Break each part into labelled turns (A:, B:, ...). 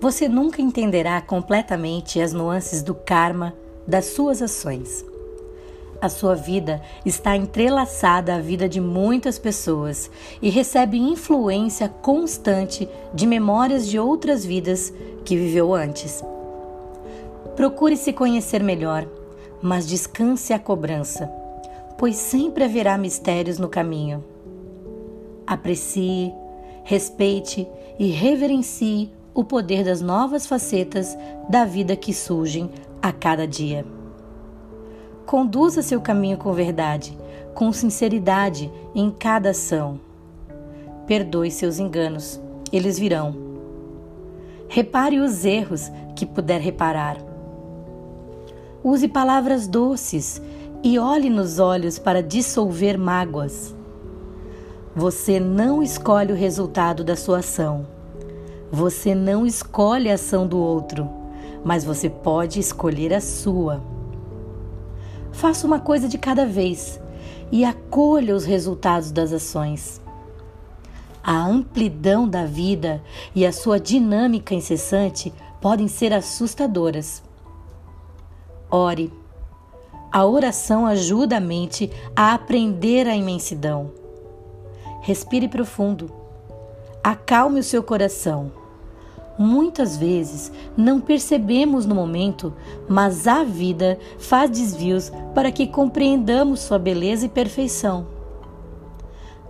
A: Você nunca entenderá completamente as nuances do karma das suas ações. A sua vida está entrelaçada à vida de muitas pessoas e recebe influência constante de memórias de outras vidas que viveu antes. Procure se conhecer melhor, mas descanse a cobrança, pois sempre haverá mistérios no caminho. Aprecie, respeite e reverencie o poder das novas facetas da vida que surgem a cada dia. Conduza seu caminho com verdade, com sinceridade em cada ação. Perdoe seus enganos, eles virão. Repare os erros que puder reparar. Use palavras doces e olhe nos olhos para dissolver mágoas. Você não escolhe o resultado da sua ação. Você não escolhe a ação do outro, mas você pode escolher a sua. Faça uma coisa de cada vez e acolha os resultados das ações. A amplidão da vida e a sua dinâmica incessante podem ser assustadoras. Ore. A oração ajuda a mente a aprender a imensidão. Respire profundo. Acalme o seu coração. Muitas vezes não percebemos no momento, mas a vida faz desvios para que compreendamos sua beleza e perfeição.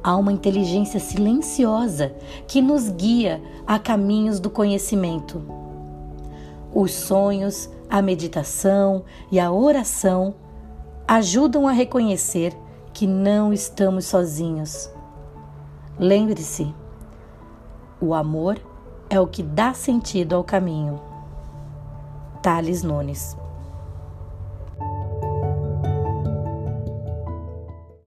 A: Há uma inteligência silenciosa que nos guia a caminhos do conhecimento. Os sonhos, a meditação e a oração ajudam a reconhecer que não estamos sozinhos. Lembre-se, o amor é o que dá sentido ao caminho. Thales Nunes